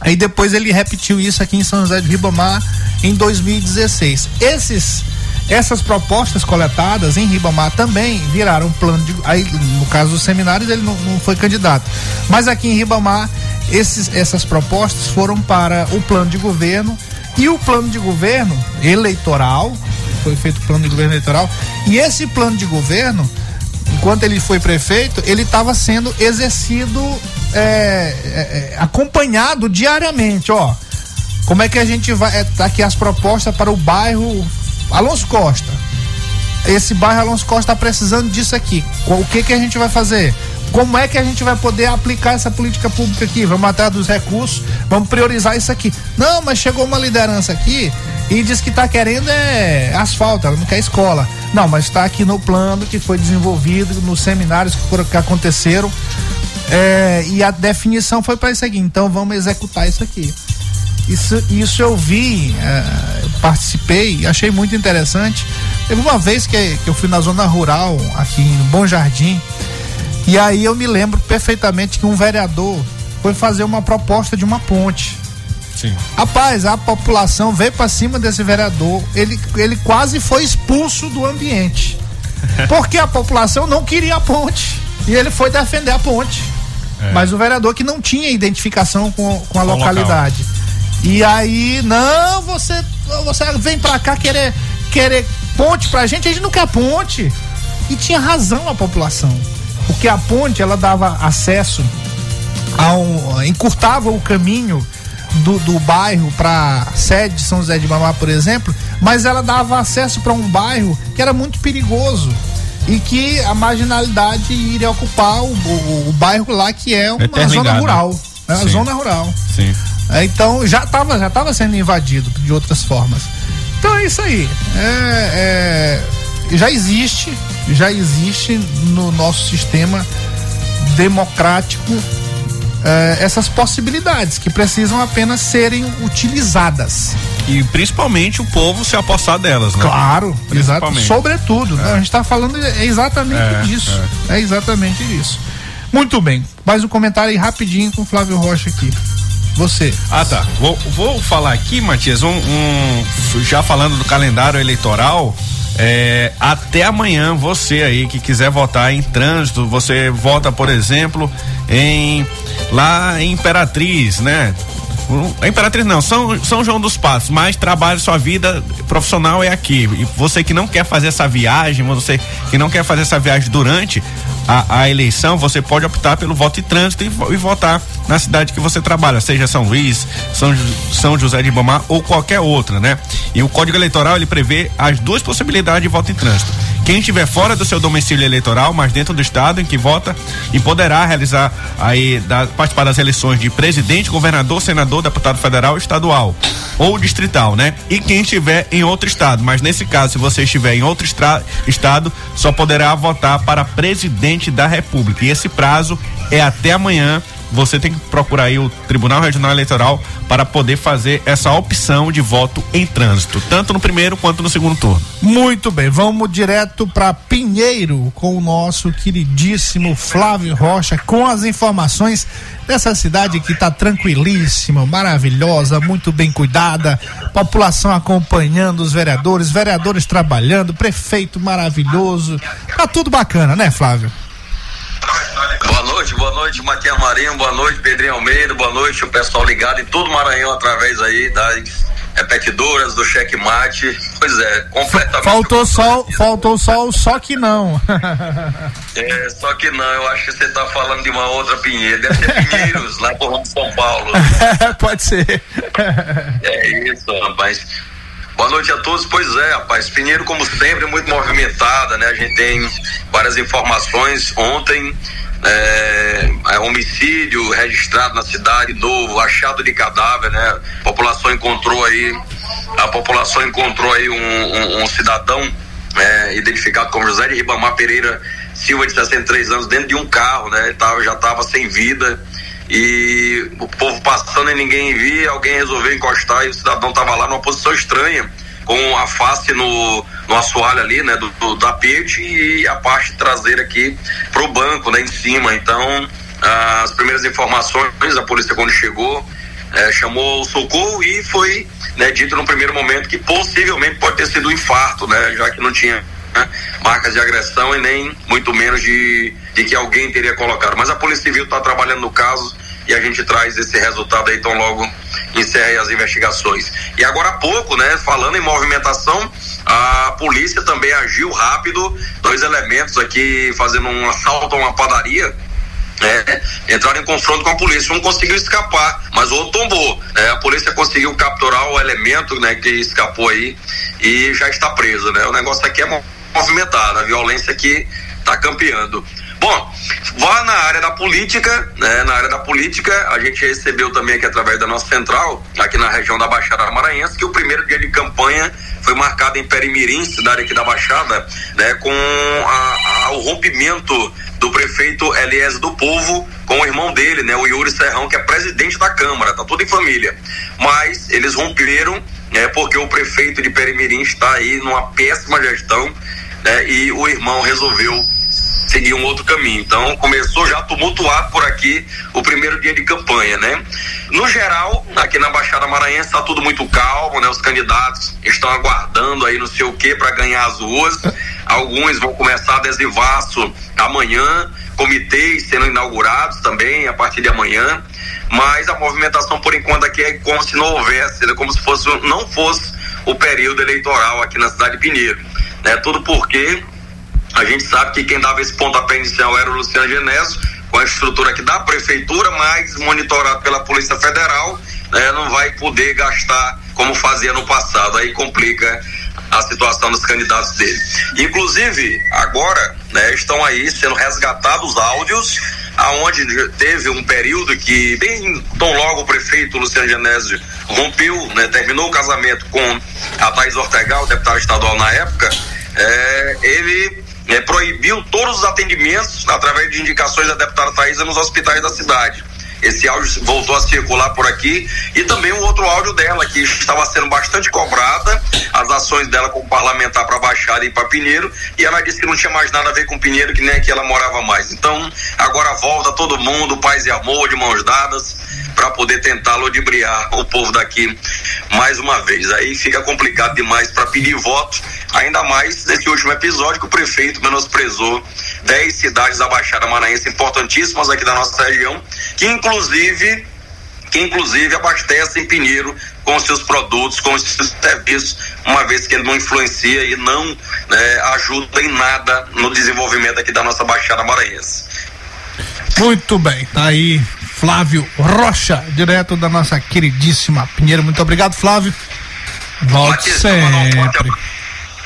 Aí depois ele repetiu isso aqui em São José de Ribamar em 2016. Esses essas propostas coletadas em Ribamar também viraram plano de aí no caso dos seminários ele não, não foi candidato. Mas aqui em Ribamar esses, essas propostas foram para o plano de governo e o plano de governo eleitoral foi feito o plano de governo eleitoral e esse plano de governo enquanto ele foi prefeito, ele estava sendo exercido, é, é, é, acompanhado diariamente, ó. Como é que a gente vai. É, tá aqui as propostas para o bairro Alonso Costa. Esse bairro Alonso Costa está precisando disso aqui. O que que a gente vai fazer? Como é que a gente vai poder aplicar essa política pública aqui? Vamos atrás dos recursos, vamos priorizar isso aqui. Não, mas chegou uma liderança aqui e diz que está querendo é asfalto, ela não quer escola. Não, mas está aqui no plano que foi desenvolvido nos seminários que, que aconteceram. É, e a definição foi para isso aqui. Então vamos executar isso aqui. Isso, isso eu vi, é, eu participei achei muito interessante. Teve uma vez que, que eu fui na zona rural, aqui em Bom Jardim, e aí eu me lembro perfeitamente que um vereador foi fazer uma proposta de uma ponte. Sim. Rapaz, a população veio pra cima desse vereador, ele, ele quase foi expulso do ambiente. Porque a população não queria a ponte. E ele foi defender a ponte. É. Mas o vereador que não tinha identificação com, com a Com localidade. E aí, não, você, você vem pra cá querer, querer ponte pra gente, a gente não quer ponte. E tinha razão a população. Porque a ponte, ela dava acesso a um, encurtava o caminho do, do bairro para sede de São José de Mamá, por exemplo, mas ela dava acesso para um bairro que era muito perigoso e que a marginalidade iria ocupar o, o- o bairro lá que é uma Interligado, zona né? rural, é uma Sim. zona rural. Sim. É, então já estava já tava sendo invadido de outras formas. Então é isso aí. É, é, já existe, já existe no nosso sistema democrático é, essas possibilidades que precisam apenas serem utilizadas. E principalmente o povo se apossar delas, né? Claro, exato. Principalmente. Sobretudo, né? a gente está falando é exatamente É, disso. É. exatamente isso. Muito bem. Mais um comentário aí rapidinho com o Flávio Rocha aqui. Você. Ah, tá. Vou, vou falar aqui, Matias, um, um- já falando do calendário eleitoral. É, até amanhã, você aí que quiser votar em trânsito, você vota, por exemplo, em lá em Imperatriz, né? A Imperatriz não, São, São João dos Passos, mas trabalho, sua vida profissional é aqui. E você que não quer fazer essa viagem, você que não quer fazer essa viagem durante a, a eleição, você pode optar pelo voto em trânsito e, e votar na cidade que você trabalha, seja São Luís, São, São José de Ibamar ou qualquer outra, né? E o Código Eleitoral ele prevê as duas possibilidades de voto em trânsito, quem estiver fora do seu domicílio eleitoral, mas dentro do estado em que vota, e poderá realizar aí da, participar das eleições de presidente, governador, senador, deputado federal, estadual ou distrital, né? E quem estiver em outro estado, mas nesse caso, se você estiver em outro estado, só poderá votar para presidente da República. E esse prazo é até amanhã você tem que procurar aí o Tribunal Regional Eleitoral para poder fazer essa opção de voto em trânsito, tanto no primeiro quanto no segundo turno. Muito bem, vamos direto para Pinheiro com o nosso queridíssimo Flávio Rocha com as informações dessa cidade que está tranquilíssima, maravilhosa, muito bem cuidada, população acompanhando os vereadores, vereadores trabalhando, prefeito maravilhoso, tá tudo bacana, né, Flávio? Boa noite, boa noite, Matias Marinho, boa noite, Pedrinho Almeida, boa noite, o pessoal ligado em todo o Maranhão através aí das repetidoras do checkmate. Pois é, completamente. Faltou só, faltou só o só que não. É, só que não, eu acho que você tá falando de uma outra Pinheiro, deve ser Pinheiros, lá por São Paulo. Pode ser. É isso, rapaz. Boa noite a todos. Pois é, rapaz. Pinheiro, como sempre, muito movimentada, né? A gente tem várias informações. Ontem, é, é, homicídio registrado na cidade, novo, achado de cadáver, né? A população encontrou aí, a população encontrou aí um, um, um cidadão é, identificado como José de Ribamar Pereira Silva, de 63 anos, dentro de um carro, né? Ele tava, já estava sem vida e o povo passando e ninguém via, alguém resolveu encostar e o cidadão estava lá numa posição estranha, com a face no, no assoalho ali, né, do, do tapete e a parte traseira aqui pro banco, né, em cima. Então, as primeiras informações, a polícia quando chegou, eh, chamou o socorro e foi né, dito no primeiro momento que possivelmente pode ter sido um infarto, né, já que não tinha né, marcas de agressão e nem muito menos de, de que alguém teria colocado. Mas a Polícia Civil está trabalhando no caso e a gente traz esse resultado aí tão logo encerre as investigações. E agora há pouco, né, falando em movimentação, a polícia também agiu rápido, dois elementos aqui fazendo um assalto a uma padaria, é, entraram em confronto com a polícia. Um conseguiu escapar, mas o outro tombou. É, a polícia conseguiu capturar o elemento né, que escapou aí e já está preso. Né? O negócio aqui é movimentado, a violência aqui está campeando. Bom, vá na área da política, né? Na área da política, a gente recebeu também aqui através da nossa central, aqui na região da Baixada Maranhense, que o primeiro dia de campanha foi marcado em Perimirim, cidade aqui da Baixada, né? Com a, a, o rompimento do prefeito Elias do Povo com o irmão dele, né? O Yuri Serrão, que é presidente da Câmara, tá tudo em família. Mas eles romperam, né? Porque o prefeito de Perimirim está aí numa péssima gestão, né? E o irmão resolveu seguir um outro caminho. Então começou já tumultuado por aqui o primeiro dia de campanha, né? No geral, aqui na Baixada Maranhense está tudo muito calmo, né? Os candidatos estão aguardando aí não sei o que para ganhar as ruas. Alguns vão começar adesivaço amanhã, comitês sendo inaugurados também a partir de amanhã. Mas a movimentação por enquanto aqui é como se não houvesse, né? como se fosse não fosse o período eleitoral aqui na cidade de Pinheiro. Né? Tudo porque a gente sabe que quem dava esse pontapé inicial era o Luciano Genésio, com a estrutura aqui da prefeitura, mas monitorado pela Polícia Federal, né, não vai poder gastar como fazia no passado. Aí complica a situação dos candidatos dele. Inclusive, agora, né, estão aí sendo resgatados áudios aonde teve um período que bem tão logo o prefeito Luciano Genésio rompeu, né, terminou o casamento com a Thais Ortegal, deputada estadual na época, é, ele é, proibiu todos os atendimentos através de indicações da deputada Thaisa nos hospitais da cidade. Esse áudio voltou a circular por aqui e também um outro áudio dela que estava sendo bastante cobrada, as ações dela como parlamentar para Baixada e para Pinheiro, e ela disse que não tinha mais nada a ver com Pinheiro, que nem aqui ela morava mais. Então, agora volta todo mundo, paz e amor, de mãos dadas, para poder tentar ludibriar o povo daqui mais uma vez. Aí fica complicado demais para pedir voto, ainda mais nesse último episódio que o prefeito menosprezou 10 cidades da Baixada Maranhense importantíssimas aqui da nossa região, que inclusive que inclusive abastecem Pinheiro com seus produtos, com seus serviços, uma vez que ele não influencia e não né, ajuda em nada no desenvolvimento aqui da nossa Baixada Maranhense. Muito bem, tá aí Flávio Rocha, direto da nossa queridíssima Pinheiro. Muito obrigado, Flávio. Volte sempre.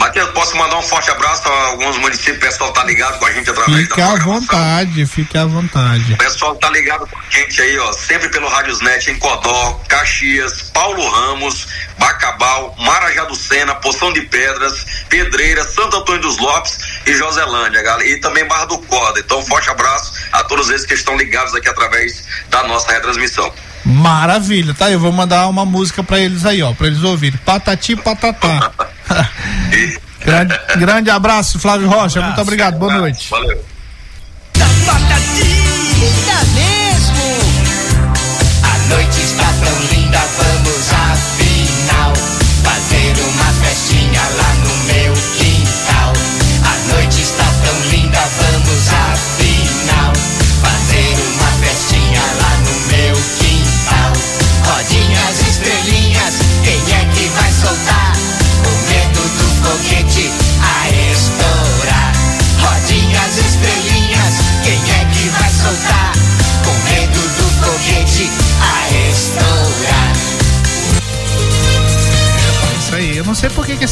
Matheus, posso mandar um forte abraço a alguns municípios, o pessoal tá ligado com a gente através Fique à vontade, fique à vontade. O pessoal tá ligado com a gente aí, ó, sempre pelo Rádiosnet em Codó, Caxias, Paulo Ramos, Bacabal, Marajá do Sena, Poção de Pedras, Pedreira, Santo Antônio dos Lopes e Joselândia, galera. E também Barra do Corda. Então, um forte abraço a todos eles que estão ligados aqui através da nossa retransmissão. Maravilha, tá? Eu vou mandar uma música pra eles aí, ó, pra eles ouvirem. Patati patatá. grande, grande abraço, Flávio Rocha. Muito obrigado. Boa noite. Valeu. Linda mesmo! A noite está tão linda,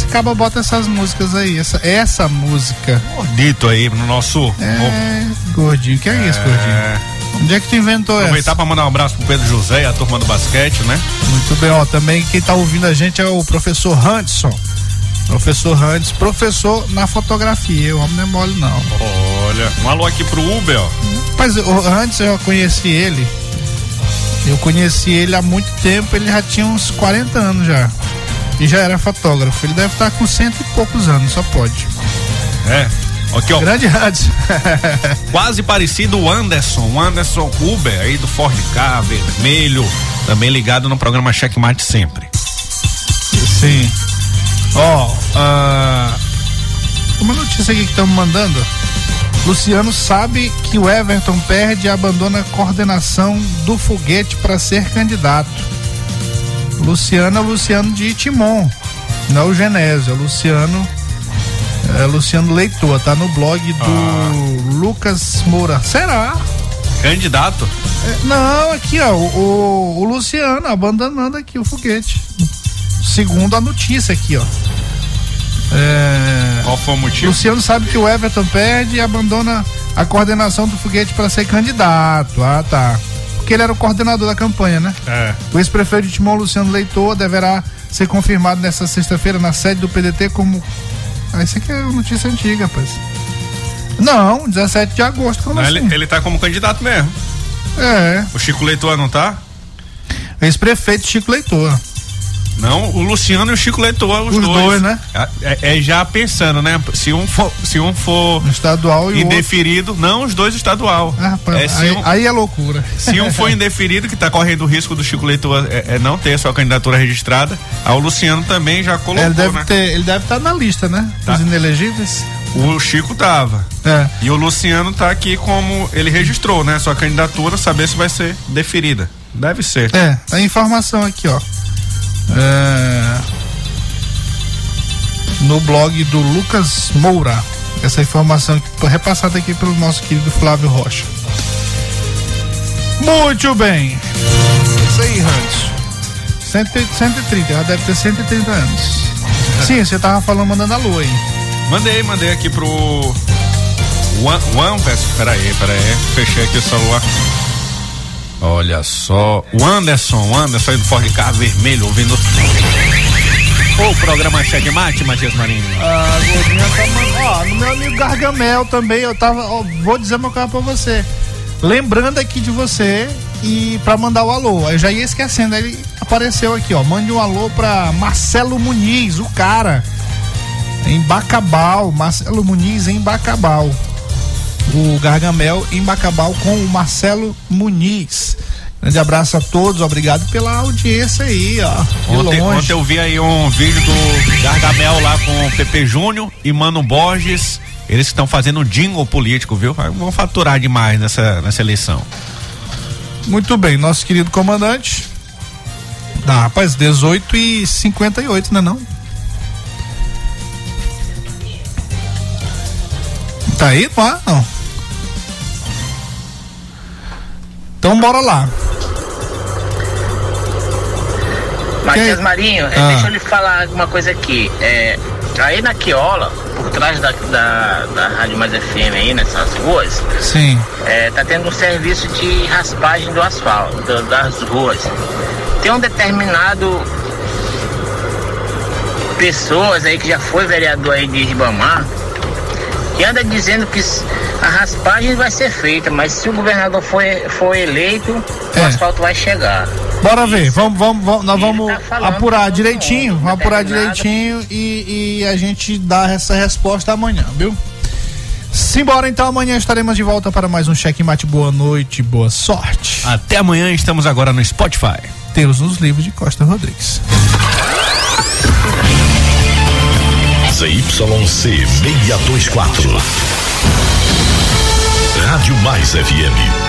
cabo bota essas músicas aí. Essa, essa música. Dito aí no nosso. É, gordinho. Que é isso, gordinho? Onde é que tu inventou essa? Aproveitar para mandar um abraço pro Pedro José e a turma do basquete, né? Muito bem, ó. Também quem tá ouvindo a gente é o professor Hudson. Professor Hans, professor na fotografia. O homem não é mole, não. Olha, um alô aqui pro Uber, ó. Mas o Hans, eu conheci ele. Eu conheci ele há muito tempo, ele já tinha uns 40 anos já. E já era fotógrafo. Ele deve estar com cento e poucos anos, só pode. É. Aqui, ó. Grande Hans. Quase parecido o Anderson, o Anderson Uber aí do Ford K, vermelho, também ligado no programa Checkmate sempre. Sim. Ó, ah, uma notícia aqui que estamos mandando. Luciano sabe que o Everton perde e abandona a coordenação do foguete para ser candidato. Luciano é Luciano de Timon, não é o Genésio, é o Luciano. É Luciano Leitor, tá no blog do Lucas Moura. Será? Candidato? É, não, aqui ó, o, o- o Luciano abandonando aqui o foguete. Segundo a notícia aqui, ó. É, Qual foi o motivo? Luciano sabe que o Everton perde e abandona a coordenação do foguete para ser candidato. Ah, tá. Porque ele era o coordenador da campanha, né? É. O ex-prefeito de Timon, Luciano Leitor, deverá ser confirmado nesta sexta-feira na sede do PDT como. Ah, isso aqui é notícia antiga, rapaz. Não, 17 de agosto, como Não, assim? ele, ele tá como candidato mesmo. É. O Chico Leitor não tá? Ex-prefeito Chico Leitor. Não, o Luciano e o Chico Leitor, os, Os dois, né? É, é já pensando, né? Se um for, se um for estadual e indeferido, não, os dois estadual. Ah, rapaz, É, aí, um- aí é loucura. Se um for indeferido, que está correndo o risco do Chico Leitor é, é não ter sua candidatura registrada, aí o Luciano também já colocou, ele deve né? ter, ele deve estar na lista, né? Tá. Dos inelegíveis. O Chico tava. É. E o Luciano tá aqui como ele registrou, né? Sua candidatura, saber se vai ser deferida. Deve ser. É, a informação aqui, ó. É, no blog do Lucas Moura. Essa informação que foi repassada aqui pelo nosso querido Flávio Rocha. Muito bem. Isso aí, Hans. 130, ela deve ter 130 anos. Sim, você tava falando mandando alô aí. Mandei, mandei aqui pro. One, One Peraí, peraí. Fechei aqui o celular. Olha só. O Anderson, o Anderson aí do Ford Car vermelho, ouvindo. O programa Checkmate, Matias Marinho. Ah, gordinha tá mandando. Ó, no meu amigo Gargamel também, eu tava. ó, vou dizer meu carro pra você. Lembrando aqui de você e pra mandar o alô. Eu já ia esquecendo, ele apareceu aqui, ó. Mande um alô pra Marcelo Muniz, o cara. Em Bacabal, Marcelo Muniz em Bacabal. O Gargamel em Bacabal com o Marcelo Muniz. Grande abraço a todos, obrigado pela audiência aí, ó. Ontem, ontem eu vi aí um vídeo do Gargamel lá com o Pepe Júnior e Mano Borges. Eles estão fazendo um jingle político, viu? Aí Vão faturar demais nessa, nessa eleição. Muito bem, nosso querido comandante. Dá, rapaz, 18 e 58, né não? Tá aí? Não, não. Então bora lá. Matias Marinho, é, Ah. deixa eu lhe falar uma coisa aqui. É, Aí na Quiola, por trás da, da, da Rádio Mais FM aí, nessas ruas, Sim. é, tá tendo um serviço de raspagem do asfalto, do- das ruas. Tem um determinado pessoas aí que já foi vereador aí de Ribamar, que anda dizendo que a raspagem vai ser feita, mas se o governador for, for eleito, o asfalto vai chegar. Bora ver, vamos, vamos, vamos- nós vamos tá apurar direitinho, vamos apurar direitinho e, e a gente dá essa resposta amanhã, viu? Simbora então, amanhã estaremos de volta para mais um Cheque Mate. Boa noite, boa sorte. Até amanhã, estamos agora no Spotify. Temos nos livros de Costa Rodrigues. ZYC 624. Rádio Mais FM